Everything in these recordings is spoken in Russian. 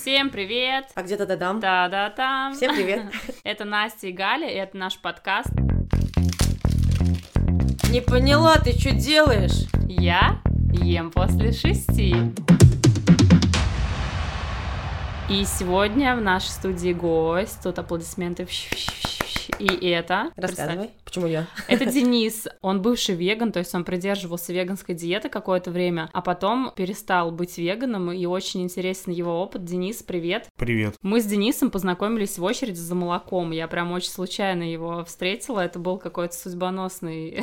Всем привет! А где-то дадам. Та-да-там! Всем привет. Это Настя и Галя, и это наш подкаст. Не поняла, ты что делаешь? Я ем после шести. И сегодня в нашей студии гость, тут аплодисменты, и это... Рассказывай, почему я? Это Денис, он бывший веган, то есть он придерживался веганской диеты какое-то время, а потом перестал быть веганом, и очень интересен его опыт. Денис, привет. Привет. Мы с Денисом познакомились в очереди за молоком, я прям очень случайно его встретила, это был какой-то судьбоносный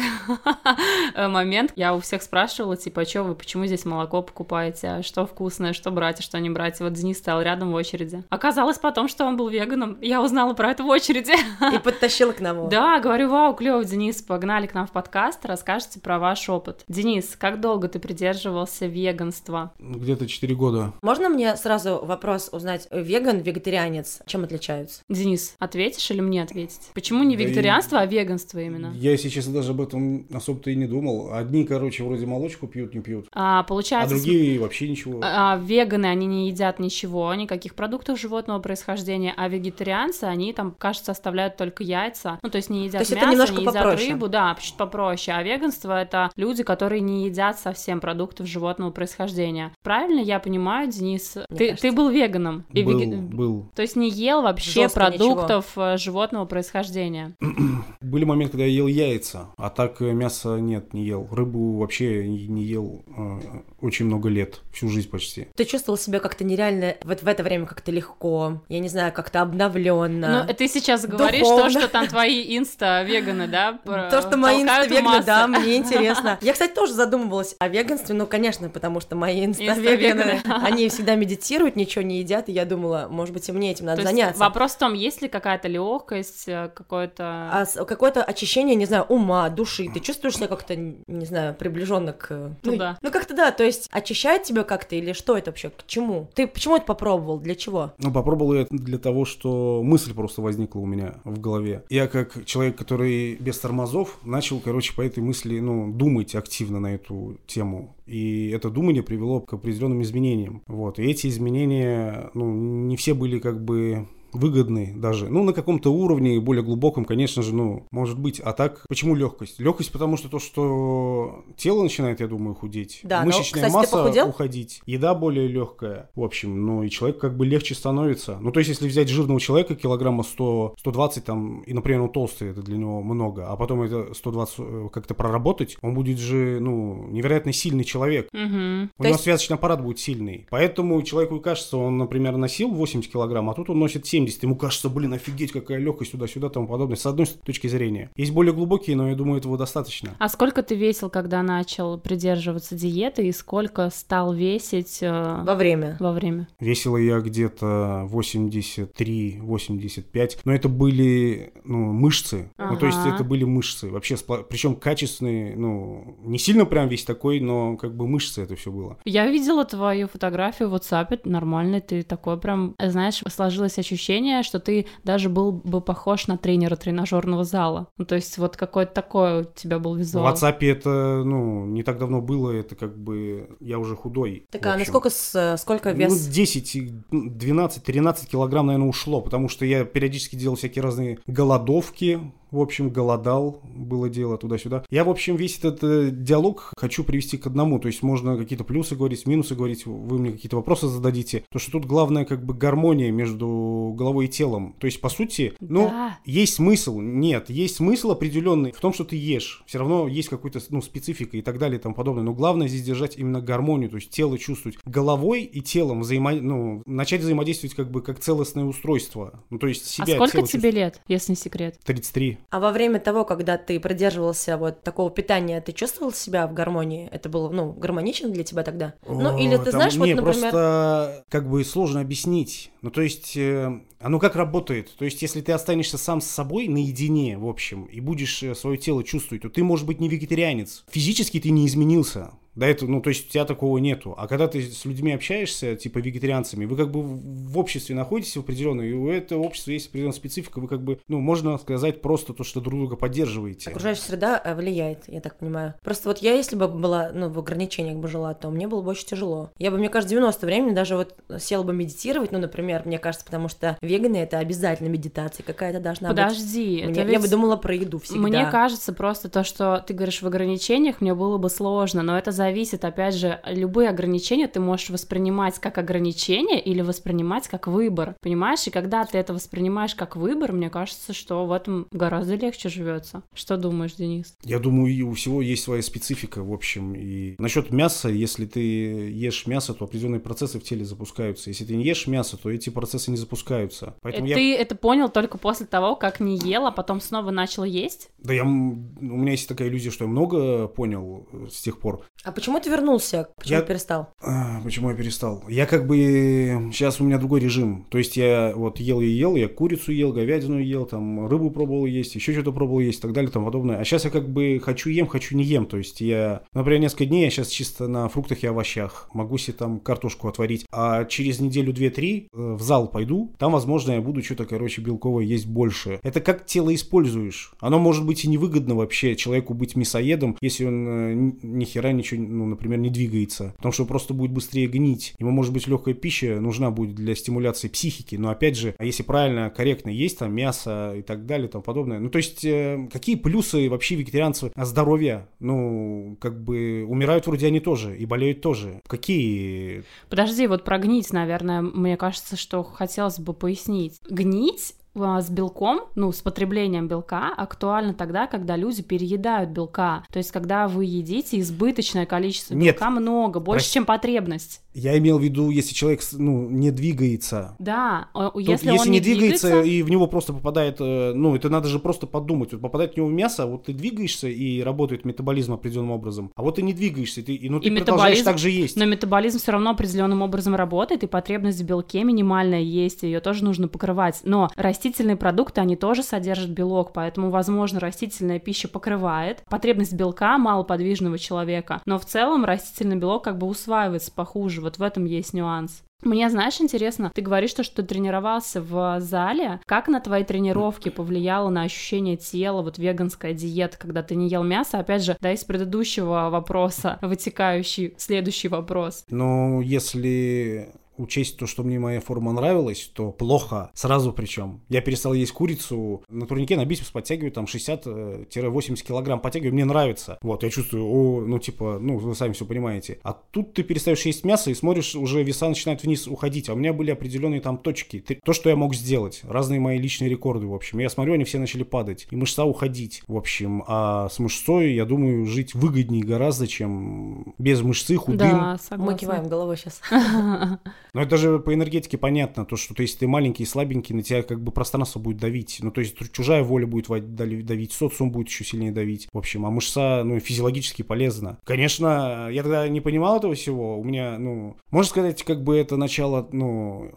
момент. Я у всех спрашивала, типа, а что вы, почему здесь молоко покупаете, а что вкусное, что брать, а что не брать. И вот Денис стоял рядом в очереди. Оказалось потом, что он был веганом, я узнала про это в очереди. И подтащила к нам его. Да, говорю, вау, клево, Денис, погнали к нам в подкаст, расскажите про ваш опыт. Денис, как долго ты придерживался веганства? Где-то 4 года. Можно мне сразу вопрос узнать? Веган, вегетарианец, чем отличаются? Денис, ответишь или мне ответить? Почему не Да и- вегетарианство, а веганство именно? Я, если честно, даже об этом особо-то и не думал. Одни, короче, вроде молочку пьют, не пьют. А, А получается, с- другие вообще ничего. а, веганы, они не едят ничего, никаких продуктов животного происхождения, а вегетарианцы, они там, кажется, оставляют только яйца, ну, то есть не едят То есть это мясо, немножко не едят попроще. рыбу, да, чуть попроще, а веганство — это люди, которые не едят совсем продуктов животного происхождения. Правильно я понимаю, Денис? Мне Ты, кажется. ты был веганом? И был, веге- был. То есть не ел вообще Жестко продуктов э, животного происхождения? Были моменты, когда я ел яйца, а так мяса нет, не ел. Рыбу вообще не не ел э, очень много лет, всю жизнь почти. Ты чувствовал себя как-то нереально вот в это время как-то легко, я не знаю, как-то обновленно. Ну, ты сейчас говоришь Духовно. то, что там твои инста-веганы, да? То, что мои инставеганы, да, мне интересно. Я, кстати, тоже задумывалась о веганстве, ну, конечно, потому что мои инставеганы, они всегда медитируют, ничего не едят, и я думала, может быть, и мне этим надо заняться. вопрос в том, есть ли какая-то легкость, э, какое-то... А какое-то очищение, не знаю, ума, души. Ты чувствуешь себя как-то, не знаю, приближенно к... ну. Ну, как-то да, то есть очищает тебя как-то или что это вообще, к чему? Ты почему это попробовал, для чего? Ну, попробовал я для того, что мысль просто возникла у меня в голове. Я как человек, который без тормозов, начал, короче, по этой мысли, ну, думать активно на эту тему. И это думание привело к определенным изменениям. Вот. И эти изменения, ну, не все были как бы выгодны даже. Ну, на каком-то уровне, более глубоком, конечно же, ну, может быть. А так, почему легкость? Легкость, потому что то, что тело начинает, я думаю, худеть. Да, но, мышечная кстати, ты масса уходить. Еда более легкая. В общем, ну, и человек как бы легче становится. Ну, то есть, если взять жирного человека, килограмма 100, 120 там, и, например, он толстый, это для него много, а потом это 120 э, как-то проработать, он будет же, ну, невероятно сильный человек. Мгм. У То него есть- связочный аппарат будет сильный. Поэтому человеку и кажется, он, например, носил 80 килограмм, а тут он носит 70. Ему кажется, блин, офигеть, какая легкость туда-сюда, тому подобное. С одной точки зрения. Есть более глубокие, но я думаю, этого достаточно. А сколько ты весил, когда начал придерживаться диеты, и сколько стал весить э, Во время. во время? Весила я где-то 83-85, но это были ну, мышцы. Ну, то есть Ага. это были мышцы. Вообще, причем качественные, ну, не сильно прям весь такой, но как бы мышцы это все было. Я видела твою фотографию в WhatsApp, нормально, ты такой прям, знаешь, сложилось ощущение, что ты даже был бы похож на тренера тренажерного зала. Ну, то есть вот какой-то такой у тебя был В визуал. WhatsApp это, ну, не так давно было, это как бы я уже худой. Так, в а насколько, с, сколько Ну, вес? 10, 12, 13 килограмм, наверное, ушло, потому что я периодически делал всякие разные голодовки, в общем, голодал, было дело туда-сюда. Я, в общем, весь этот э, диалог хочу привести к одному, то есть можно какие-то плюсы говорить, минусы говорить, вы мне какие-то вопросы зададите, то что тут главное как бы гармония между головой и телом, то есть по сути, ну, да. есть смысл, нет, есть смысл определенный в том, что ты ешь, все равно есть какой-то, ну, специфика и так далее и тому подобное, но главное здесь держать именно гармонию, то есть тело чувствовать головой и телом, взаимо... ну, начать взаимодействовать как бы как целостное устройство, ну, то есть а себя. А сколько тебе лет, если не секрет? 33. А во время того, когда ты продерживался вот такого питания, ты чувствовал себя в гармонии? Это было, ну, гармонично для тебя тогда? О, ну, или ты там, знаешь, не, вот, например... просто как бы сложно объяснить. Ну, то есть, э, оно как работает? То есть, если ты останешься сам с собой наедине, в общем, и будешь э, свое тело чувствовать, то ты, может быть, не вегетарианец. Физически ты не изменился, до этого, ну, то есть у тебя такого нету. А когда ты с людьми общаешься, типа вегетарианцами, вы как бы в обществе находитесь в определенном, и у этого общества есть определенная специфика, вы как бы, ну, можно сказать просто то, что друг друга поддерживаете. Окружающая среда э, влияет, я так понимаю. Просто вот я, если бы была, ну, в ограничениях бы жила, то мне было бы очень тяжело. Я бы, мне кажется, 90 времени даже вот села бы медитировать, ну, например, мне кажется, потому что веганы это обязательно медитация какая-то должна Подожди, быть. это Мне- ведь- Я бы думала про еду всегда. Мне кажется, просто то, что ты говоришь в ограничениях, мне было бы сложно, но это зависит, опять же, любые ограничения ты можешь воспринимать как ограничение или воспринимать как выбор, понимаешь? И когда ты это воспринимаешь как выбор, мне кажется, что в этом гораздо легче живется. Что думаешь, Денис? Я думаю, и у всего есть своя специфика, в общем. И насчет мяса, если ты ешь мясо, то определенные процессы в теле запускаются. Если ты не ешь мясо, то эти процессы не запускаются. Поэтому Э, я... Ты это понял только после того, как не ел, а потом снова начал есть? Да я... У меня есть такая иллюзия, что я много понял э, с тех пор. А почему ты вернулся? Почему Я- перестал? А, почему я перестал? Я как бы... Сейчас у меня другой режим. То есть я вот ел и ел, я курицу ел, говядину ел, там рыбу пробовал есть, еще что-то пробовал есть и так далее и тому подобное. А сейчас я как бы хочу ем, хочу не ем. То есть я, например, несколько дней я сейчас чисто на фруктах и овощах. Могу себе там картошку отварить. А через неделю, две-три э, в зал пойду. Там, возможно, я буду что-то, короче, белковое есть больше. Это как тело используешь. Оно может быть и невыгодно вообще человеку быть мясоедом, если он э, ни, ни хера ничего, ну, например, не двигается. Потому что просто будет быстрее гнить. Ему, может быть, легкая пища нужна будет для стимуляции психики. Но опять же, а если правильно, корректно есть там мясо и так далее и тому подобное. Ну, то есть, э, какие плюсы вообще вегетарианцев здоровья? Ну, как бы умирают вроде они тоже и болеют тоже. Какие Подожди, вот про гнить, наверное, мне кажется, что хотелось бы пояснить. Гнить с белком, ну, с потреблением белка актуально тогда, когда люди переедают белка. То есть, когда вы едите избыточное количество Нет. белка много, больше, Прости. чем потребность. Я имел в виду, если человек, ну, не двигается. Да, Тут, если, если, он не не двигается, и в него просто попадает, э, ну, это надо же просто подумать, вот попадает в него мясо, вот ты двигаешься и работает метаболизм определенным образом, а вот ты не двигаешься, ты, и, ну, ты И продолжаешь так же есть. Но метаболизм все равно определенным образом работает, и потребность в белке минимальная есть, ее тоже нужно покрывать. Но растительные продукты, они тоже содержат белок, поэтому, возможно, растительная пища покрывает потребность белка малоподвижного человека, но в целом растительный белок как бы усваивается похуже, вот в этом есть нюанс. Мне, знаешь, интересно, ты говоришь, что, что тренировался в зале. Как на твои тренировки повлияло на ощущение тела, вот веганская диета, когда ты не ел мясо? Опять же, да, из предыдущего вопроса вытекающий следующий вопрос. Но если учесть то, что мне моя форма нравилась, то плохо. Сразу причем. Я перестал есть курицу. На турнике на бицепс подтягиваю там 60-80 килограмм. Подтягиваю, мне нравится. Вот, я чувствую, о, ну типа, ну вы сами все понимаете. А тут ты перестаешь есть мясо и смотришь, уже веса начинают вниз уходить. А у меня были определенные там точки. То, что я мог сделать. Разные мои личные рекорды, в общем. Я смотрю, они все начали падать. И мышца уходить, в общем. А с мышцой, я думаю, жить выгоднее гораздо, чем без мышцы, худым. Да, согласна. Мы киваем головой сейчас. Но это же по энергетике понятно, то, что то, если ты маленький и слабенький, на тебя как бы пространство будет давить. Ну, то есть чужая воля будет давить, социум будет еще сильнее давить. В общем, а мышца, ну, физиологически полезна. Конечно, я тогда не понимал этого всего. У меня, ну, можно сказать, как бы это начало, ну,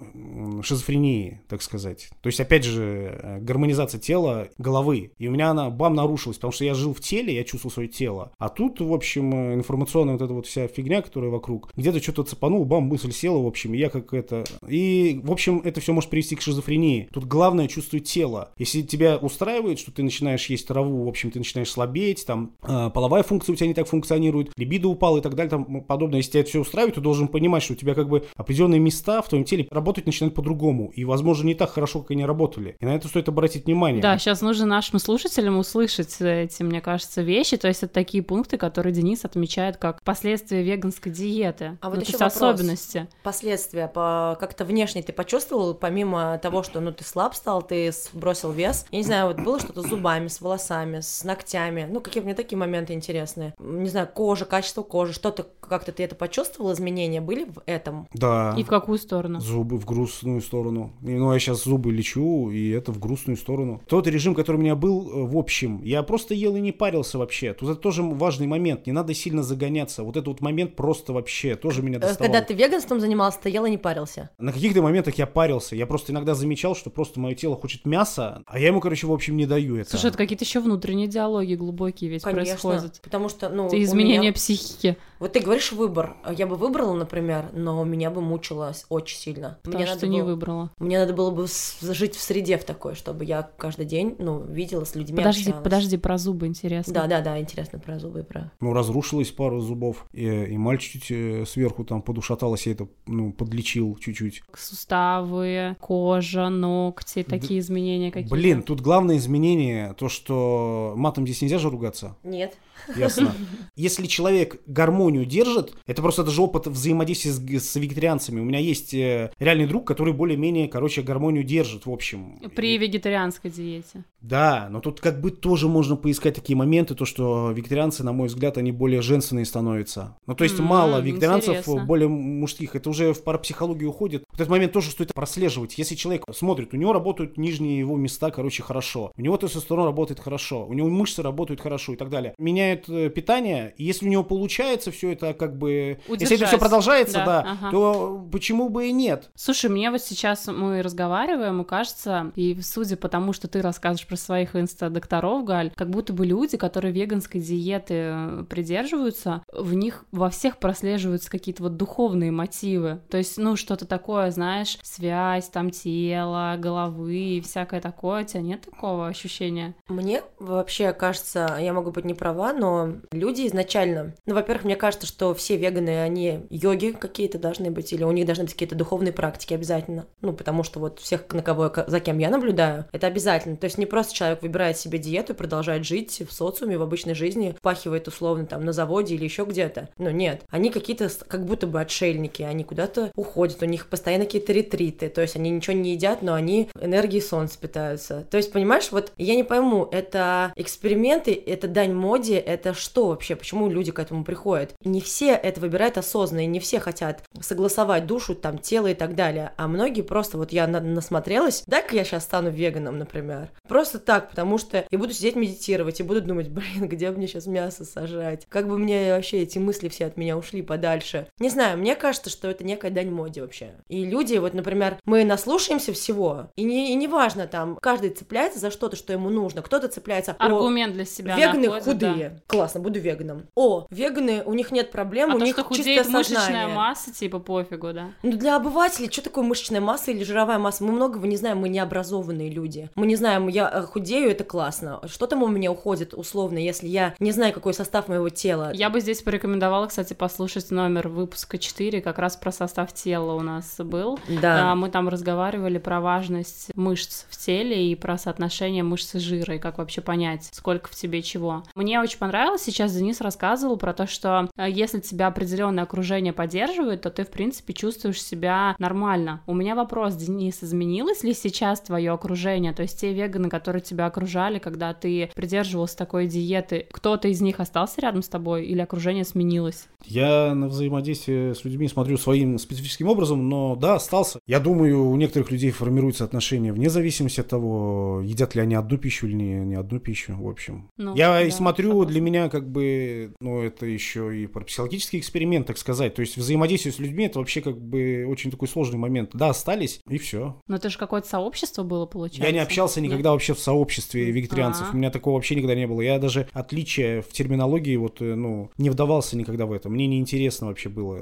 шизофрении, так сказать. То есть, опять же, э, гармонизация тела, головы. И у меня она, бам, нарушилась, потому что я жил в теле, я чувствовал свое тело. А тут, в общем, э, информационная вот эта вот вся фигня, которая вокруг, где-то что-то цепанул, бам, мысль села, в общем, я как это... И, в общем, это все может привести к шизофрении. Тут главное чувствовать тело. Если тебя устраивает, что ты начинаешь есть траву, в общем, ты начинаешь слабеть, там, э, половая функция у тебя не так функционирует, либидо упала и так далее, там подобное. Если тебя это все устраивает, ты должен понимать, что у тебя как бы определенные места в твоем теле работать начинают по-другому. И, возможно, не так хорошо, как они работали. И на это стоит обратить внимание. Да, сейчас нужно нашим слушателям услышать эти, мне кажется, вещи. То есть это такие пункты, которые Денис отмечает как последствия веганской диеты. А вот ну, есть вопрос. особенности. Последствия по как-то внешне ты почувствовал, помимо того, что ну ты слаб стал, ты сбросил вес. Я не знаю, вот было что-то с зубами, с волосами, с ногтями. Ну, какие мне такие моменты интересные. Не знаю, кожа, качество кожи, что-то как-то ты это почувствовал, изменения были в этом? Да. И в какую сторону? Зубы в грустную сторону. Ну, я сейчас зубы лечу, и это в грустную сторону. Тот режим, который у меня был, э, в общем, я просто ел и не парился вообще. Тут это тоже важный момент, не надо сильно загоняться. Вот этот вот момент просто вообще тоже меня Э, доставал. Когда ты веганством занимался, ты ел и не парился. На каких-то моментах я парился. Я просто иногда замечал, что просто мое тело хочет мяса, а я ему, короче, в общем, не даю это. Слушай, это какие-то еще внутренние диалоги глубокие ведь происходят. Потому что, ну, Это изменение меня- психики. Вот ты говоришь выбор. Я бы выбрала, например, но меня бы мучило очень сильно. Потому Мне что надо не было- выбрала. Мне надо было бы жить в среде в такой, чтобы я каждый день, ну, видела с людьми. Подожди, общалась. подожди, про зубы интересно. Да, да, да, интересно про зубы и про. Ну, разрушилась пару зубов, и, и мальчик э, сверху там подушаталась, я это, ну, подлечил чуть-чуть. Суставы, кожа, ногти, такие изменения какие-то. Блин, тут главное изменение, то, что матом здесь нельзя же ругаться. Нет. Ясно. Если человек гармонию держит, это просто даже опыт взаимодействия с, с вегетарианцами. У меня есть э, реальный друг, который более-менее, короче, гармонию держит, в общем. При И- вегетарианской диете. Да, но тут как бы тоже можно поискать такие моменты, то, что вегетарианцы, на мой взгляд, они более женственные становятся. Ну, то есть М, мало вегетарианцев, интересно. более мужских. Это уже в парапсихологию уходит. Вот этот момент тоже стоит прослеживать. Если человек смотрит, у него работают нижние его места, короче, хорошо. У него тестостерон работает хорошо. У него мышцы работают хорошо и так далее. Меняет э, питание, и если у него получается все это как бы... Если это все Удержать. продолжается, Да, да, ага. то почему бы и нет? Слушай, мне вот сейчас мы разговариваем, и кажется, и судя по тому, что ты рассказываешь про своих инста-докторов, Галь, как будто бы люди, которые веганской диеты э, придерживаются, в них во всех прослеживаются какие-то вот духовные мотивы. То есть, ну, что-то такое, знаешь, связь там тела, головы и всякое такое. У тебя нет такого ощущения? Мне вообще кажется, я могу быть не права, но люди изначально, ну, во-первых, мне кажется, что все веганы, они йоги какие-то должны быть, или у них должны быть какие-то духовные практики обязательно. Ну, потому что вот всех, на кого, я- за кем я наблюдаю, это обязательно. То есть не просто человек выбирает себе диету и продолжает жить в социуме, в обычной жизни, впахивает условно там на заводе или еще где-то. Ну, нет. Они какие-то как будто бы отшельники, они куда-то уходят, у них постоянно какие-то ретриты, то есть они ничего не едят, но они энергией солнца питаются. То есть, понимаешь, вот я не пойму, это эксперименты, это дань моде, это что вообще, почему люди к этому приходят? Не все это выбирают осознанно, и не все хотят согласовать душу, там, тело и так далее, а многие просто, вот я на- насмотрелась, дай-ка я сейчас стану веганом, например. Просто так, потому что я буду сидеть медитировать и буду думать, блин, где мне сейчас мясо сажать? Как бы мне вообще эти мысли все от меня ушли подальше? Не знаю, мне кажется, что это некая дань моде вообще. И люди, вот, например, мы наслушаемся всего, и не, и не важно там, каждый цепляется за что-то, что ему нужно. Кто-то цепляется... «О, Аргумент для себя Веганы находит, худые. Классно, буду веганом. О, веганы, у них нет проблем, да. А у то, них что чистое худеет мышечная сознание. масса, типа пофигу, да? Ну, для обывателей, что такое мышечная масса или жировая масса? Мы многого не знаем, мы необразованные люди. Мы не знаем, я э, худею, это классно. Что там у меня уходит, условно, если я не знаю, какой состав моего тела? Я бы здесь порекомендовала, кстати, послушать номер выпуска 4, как раз про состав тела у нас был. Да. А, Мы там разговаривали про важность мышц в теле и про соотношение мышц и жира, и как вообще понять, сколько в тебе чего. Мне очень понравилось, сейчас Денис рассказывал про то, что э, если тебя определенное окружение поддерживает, то ты, в принципе, чувствуешь себя нормально. У меня вопрос, Денис, изменилось ли сейчас твое окружение? То есть те веганы, которые тебя окружали, когда ты придерживался такой диеты, кто-то из них остался рядом с тобой или окружение сменилось? Я на взаимодействие с людьми смотрю своим специфическим образом, но да, остался. Я думаю, у некоторых людей формируются отношения вне зависимости от того, едят ли они одну пищу или не, не одну пищу, в общем. Ну, Я и да, смотрю, согласна. для меня как бы, ну, это еще и про психологический эксперимент, так сказать. То есть взаимодействие с людьми это вообще как бы очень такой сложный момент. Да, остались, и все. Но это же какое-то сообщество было, получается? Я не общался Нет? никогда вообще в сообществе вегетарианцев. А. У меня такого вообще никогда не было. Я даже отличия в терминологии вот, э, ну, не вдавался никогда в это. Мне неинтересно вообще было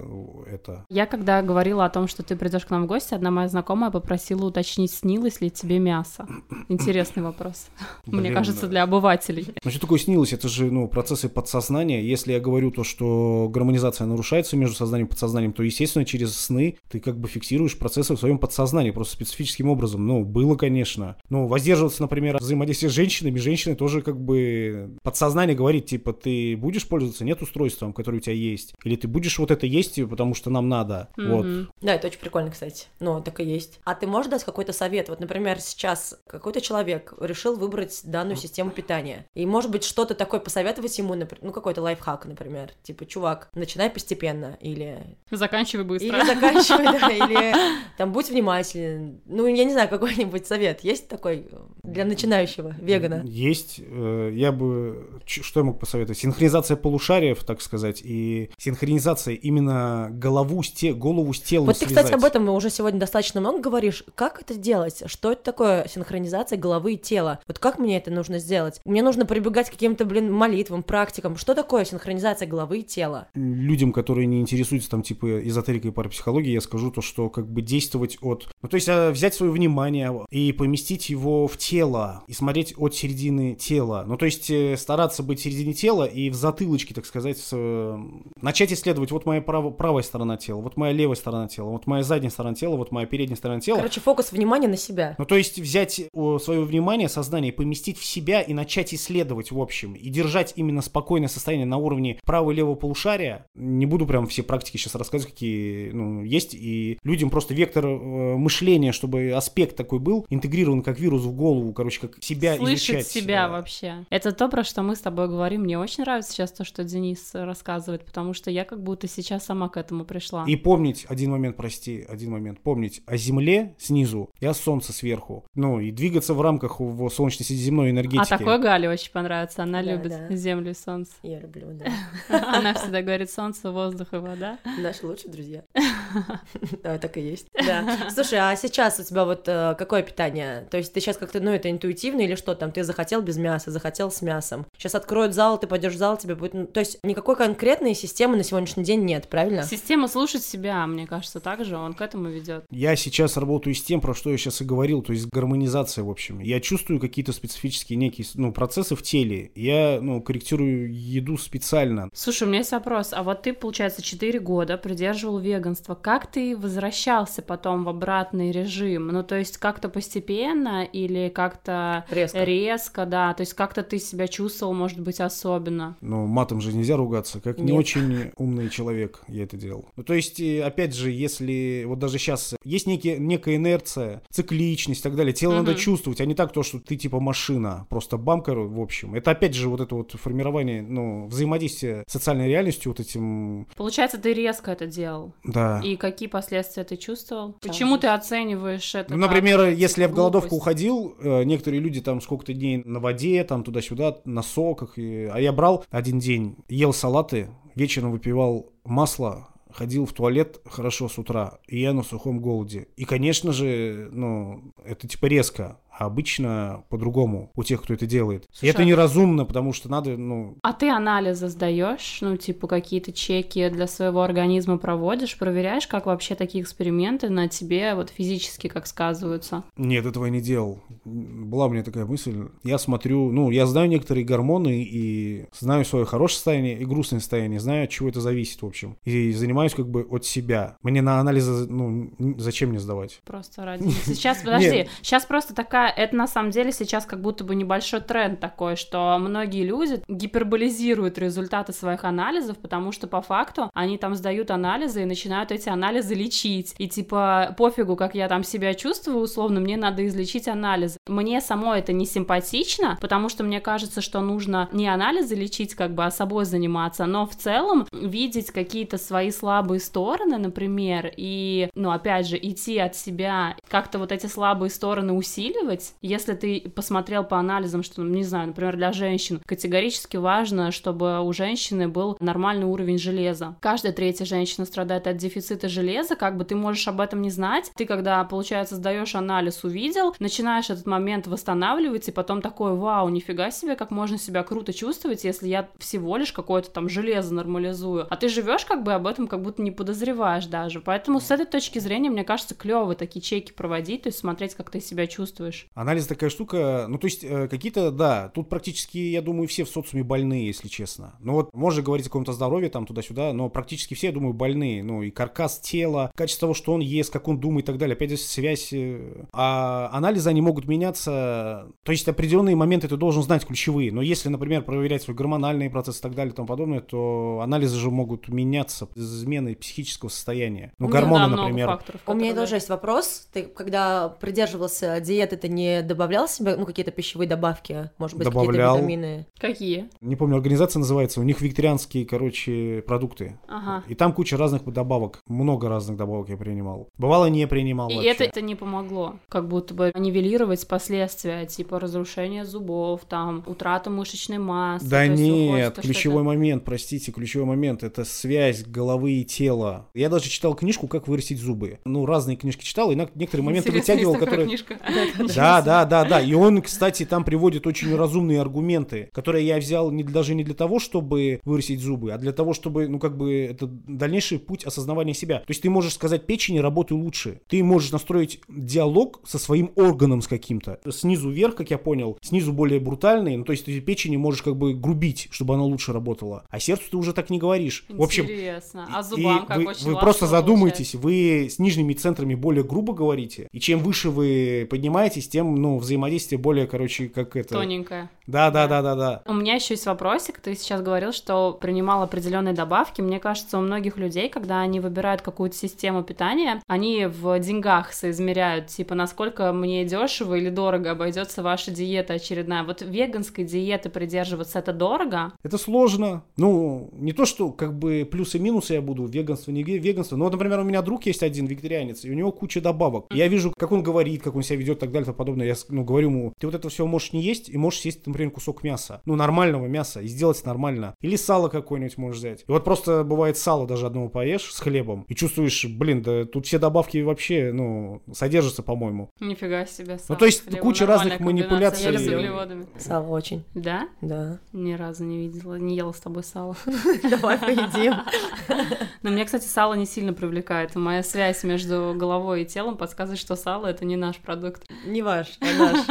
э, это. Я когда говорила о том, что ты придешь к нам в гости, одна моя знакомая попросила уточнить, снилось ли тебе мясо. Интересный вопрос. Мне кажется, да. для обывателей. Ну, что такое снилось? Это же, ну, процессы подсознания. Если я говорю то, что гармонизация нарушается между сознанием и подсознанием, то, естественно, через сны ты как бы фиксируешь процессы в своем подсознании, просто специфическим образом. Ну, было, конечно. Ну, воздерживаться, например, например, взаимодействие с женщинами, женщины тоже как бы подсознание говорит, типа, ты будешь пользоваться нет устройством, которое у тебя есть, или ты будешь вот это есть, потому что нам надо, Мгм. вот. Да, это очень прикольно, кстати. Ну, так и есть. А ты можешь дать какой-то совет? Вот, например, сейчас какой-то человек решил выбрать данную систему питания. И, может быть, что-то такое посоветовать ему, напр- ну, какой-то лайфхак, например. Типа, чувак, начинай постепенно. Или, Заканчивай быстро. или заканчивай, да, или там будь внимателен. Ну, я не знаю, какой-нибудь совет есть такой для начинающего вегана? Есть. э, Я бы... Что я мог посоветовать? Синхронизация полушариев, так сказать, и синхронизация именно голову с, те... голову с телом Вот ты, кстати, связать. об этом уже сегодня достаточно много говоришь. Как это делать? Что это такое синхронизация головы и тела? Вот как мне это нужно сделать? Мне нужно прибегать к каким-то, блин, молитвам, практикам. Что такое синхронизация головы и тела? людям, которые не интересуются там типа эзотерикой и парапсихологией, я скажу то, что как бы действовать от... Ну, то есть а, взять свое внимание и поместить его в тело, и смотреть от середины тела. Ну, то есть э, стараться быть в середине тела и в затылочке, так сказать, с, э, начать исследовать вот моя право- правая сторона тела, вот моя левая сторона тела, вот моя задняя сторона тела, вот моя передняя сторона тела. Короче, фокус внимания на себя. Ну, то есть взять свое внимание, сознание, поместить в себя и начать исследовать, в общем, и держать именно спокойное состояние на уровне правого и левого полушария. Не буду прям все практики сейчас рассказывать, какие ну, есть, и людям просто вектор э, мышления, чтобы аспект такой был, интегрирован как вирус в голову, короче, как себя Слышать изучать. себя э, вообще. Это то, про что мы с тобой говорим. Мне очень нравится сейчас то, что Денис рассказывает, потому что я как будто сейчас сама к этому пришла. И помнить, один момент, прости, один момент, помнить о Земле снизу и о Солнце сверху. Ну, и двигаться в рамках в солнечно-земной энергетики. А такой Гале очень понравится. Она Да, любит да. землю и солнце. Я люблю, да. Она всегда говорит солнце, воздух и вода. Наши лучшие друзья. Да, так и есть. Да. Слушай, а сейчас у тебя вот э, какое питание? То есть ты сейчас как-то, ну, это интуитивно или что там? Ты захотел без мяса, захотел с мясом. Сейчас откроют зал, ты пойдешь в зал, тебе будет... ну, То есть никакой конкретной системы на сегодняшний день нет, правильно? Система слушать себя, мне кажется, также он к этому ведет. Я сейчас работаю с тем, про что я сейчас и говорил, то есть гармонизация, в общем. Я чувствую какие-то специфические некие ну, процессы в теле. Я ну, корректирую еду специально. Слушай, у меня есть вопрос. А вот ты, получается, 4 года придерживал веганство. Как ты возвращался потом в обратный режим? Ну, то есть как-то постепенно или как-то Резко. резко, да? То есть как-то ты себя чувствовал, может быть, особенно? Но матом же нельзя ругаться, как не Нет. очень умный человек я это делал. Ну, то есть, опять же, если вот даже сейчас есть некие, некая инерция, цикличность и так далее, тело надо Мгм. чувствовать, а не так то, что ты типа машина, просто бампер, в общем. Это опять же вот это вот формирование, ну, взаимодействия с социальной реальностью, вот этим, Получается, ты резко это делал. да. И какие последствия ты чувствовал? Почему ты оцениваешь это? Ну, как например, если я в голодовку уходил, э, некоторые люди там сколько-то дней на воде, там туда-сюда, на соках, и- а я брал один день, ел салаты, вечером выпивал масло, ходил в туалет хорошо с утра, и я на сухом голоде. И, конечно же, ну, это типа резко, а обычно по-другому у тех, кто это делает. и Слушай, это а- неразумно, потому что надо, ну, А ты анализы сдаешь, ну, типа, какие-то чеки для своего организма проводишь, проверяешь, как вообще такие эксперименты на тебе вот физически как сказываются? Нет, этого я не делал. Была у меня такая мысль. Я смотрю, ну, я знаю некоторые гормоны и знаю свое хорошее состояние и грустное состояние, знаю, от чего это зависит, в общем. И занимаюсь как бы от себя. Мне на анализы, ну, зачем мне сдавать? Просто ради... Сейчас, подожди, сейчас просто такая, это на самом деле сейчас как будто бы небольшой тренд такой, что многие люди гиперболизируют результаты своих анализов, потому что по факту они там сдают анализы и начинают эти анализы лечить. И типа пофигу, как я там себя чувствую, условно, мне надо излечить анализы. Мне самой это не симпатично, потому что мне кажется, что нужно не анализы лечить, как бы, а собой заниматься, но в целом видеть какие-то свои слабые стороны, например, и, ну, опять же, идти от себя, как-то вот эти слабые стороны усиливать. Если ты посмотрел по анализам, что, не знаю, например, для женщин категорически важно, чтобы у женщины был нормальный уровень железа. Каждая третья женщина страдает от дефицита железа, как бы ты можешь об этом не знать. Ты, когда, получается, сдаешь анализ, увидел, начинаешь этот момент восстанавливать, и потом такой, вау, нифига себе, как можно себя круто чувствовать, если я всего лишь какое-то там железо нормализую. А ты живешь как бы об этом как будто не подозреваешь даже. Поэтому с этой точки зрения, мне кажется, клево такие чеки проводить, то есть смотреть, как ты себя чувствуешь. Анализ такая штука, ну, то есть, э, какие-то, да, тут практически, я думаю, все в социуме больные, если честно. Ну, вот можно говорить о каком-то здоровье там туда-сюда, но практически все, я думаю, больные. Ну, и каркас тела, качество того, что он ест, как он думает и так далее. Опять же, связь. э, А анализы, они могут меняться. То есть, определенные моменты ты должен знать ключевые. Но если, например, проверять свой гормональный процесс и так далее и тому подобное, то анализы же могут меняться из измены психического состояния. Ну, гормоны, да, много например. факторов, У меня тоже есть вопрос. Ты, когда придерживался диеты, ты не добавлял себе, ну, какие-то пищевые добавки? Может быть, какие-то витамины? Какие? Не помню, организация называется. У них викторианские, короче, продукты. Ага. И там куча разных добавок. Много разных добавок я принимал. Бывало, не принимал И вообще. это, это не помогло. Как будто бы нивелировать последствия, типа разрушение зубов, там, утрата мышечной массы. Да нет, что ключевой момент, простите, ключевой момент это связь головы и тела. Я даже читал книжку «Как вырастить зубы». Ну, разные книжки читал, и на некоторые моменты вытягивал, которые... книжка. Да, да, да, да. И он, кстати, там приводит очень разумные аргументы, которые я взял не, даже не для того, чтобы вырастить зубы, а для того, чтобы, ну, как бы, это дальнейший путь осознавания себя. То есть ты можешь сказать печени, работай лучше. Ты можешь настроить диалог со своим органом с каким-то. Снизу вверх, как я понял, снизу более брутальный, ну, то есть ты печени можешь как бы грубить, чтобы она лучше работала. А сердцу ты уже так не говоришь. В общем, Интересно. А зубам как вы, очень вы просто задумайтесь, получается. вы с нижними центрами более грубо говорите, и чем выше вы поднимаетесь, тем, ну, взаимодействие более, короче, как это... Тоненькая. Да, да, да, да, да. У меня еще есть вопросик. Ты сейчас говорил, что принимал определенные добавки. Мне кажется, у многих людей, когда они выбирают какую-то систему питания, они в деньгах соизмеряют, типа, насколько мне дешево или дорого обойдется ваша диета очередная. Вот веганской диеты придерживаться это дорого. Это сложно. Ну, не то, что как бы плюсы и минусы я буду, веганство, не веганство. Но, вот, например, у меня друг есть один, вегетарианец, и у него куча добавок. Я вижу, как он говорит, как он себя ведет и так далее подобное. Я ну, говорю ему, ты вот это все можешь не есть, и можешь съесть, например, кусок мяса. Ну, нормального мяса, и сделать нормально. Или сало какое-нибудь можешь взять. И вот просто бывает сало даже одного поешь с хлебом, и чувствуешь, блин, да тут все добавки вообще, ну, содержатся, по-моему. Нифига себе. Ну, сало то есть с хлебом. куча разных манипуляций. с углеводами. Сало очень, Да? да. Ни разу не видела, не ела с тобой сало. Давай поедим. Но меня, кстати, сало не сильно привлекает. Моя связь между головой и телом подсказывает, что сало это не наш продукт. Не ваш, а наш.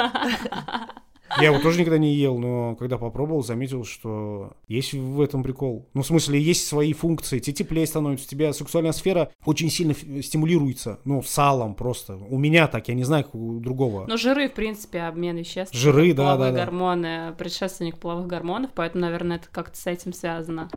Я его тоже никогда не ел, но когда попробовал, заметил, что есть в этом прикол. Ну, в смысле, есть свои функции. Тебе теплее становится, у тебя сексуальная сфера очень сильно стимулируется. Ну, салом просто. У меня так, я не знаю, как у другого. Но жиры, в принципе, обмен веществ. Жиры, да, половые да, да. гормоны, предшественник половых гормонов, поэтому, наверное, это как-то с этим связано.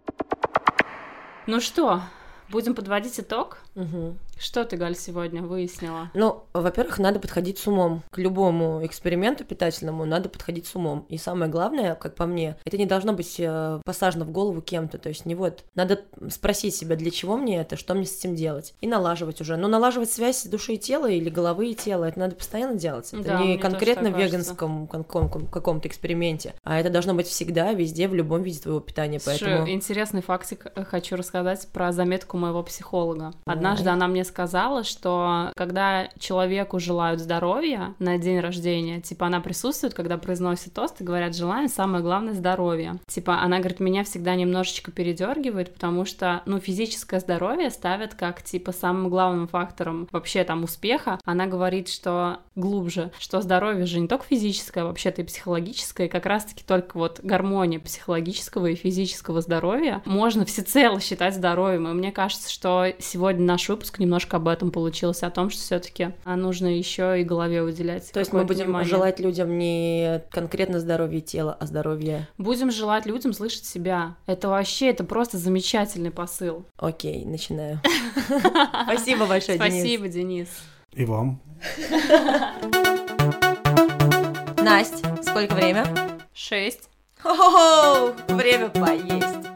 Ну что, будем подводить итог? Мгм. Что ты, Галь, сегодня выяснила? Ну, во-первых, надо подходить с умом. К любому эксперименту питательному надо подходить с умом. И самое главное, как по мне, это не должно быть э, посажено в голову кем-то. То есть не вот, надо спросить себя, для чего мне это, что мне с этим делать. И налаживать уже. Но налаживать связь души и тела или головы и тела, это надо постоянно делать. Это Да, не конкретно в веганском каком- каком-то эксперименте, а это должно быть всегда, везде, в любом виде твоего питания. Слушай, Поэтому... интересный фактик э, хочу рассказать про заметку моего психолога. Однажды она мне сказала, что когда человеку желают здоровья на день рождения, типа она присутствует, когда произносит тост и говорят желаем, самое главное здоровье. Типа она говорит, меня всегда немножечко передергивает, потому что, ну, физическое здоровье ставят как, типа, самым главным фактором вообще там успеха. Она говорит, что глубже, что здоровье же не только физическое, а вообще-то и психологическое, и как раз-таки только вот гармония психологического и физического здоровья можно всецело считать здоровьем. И мне кажется, что сегодня наш выпуск немножко об этом получился, о том, что все-таки нужно еще и голове уделять. То есть мы будем внимание. желать людям не конкретно здоровья тела, а здоровья. Будем желать людям слышать себя. Это вообще, это просто замечательный посыл. Окей, начинаю. Спасибо большое, Денис. Спасибо, Денис. И вам. Настя, сколько время? Шесть. Хо-хо-хо! Время поесть.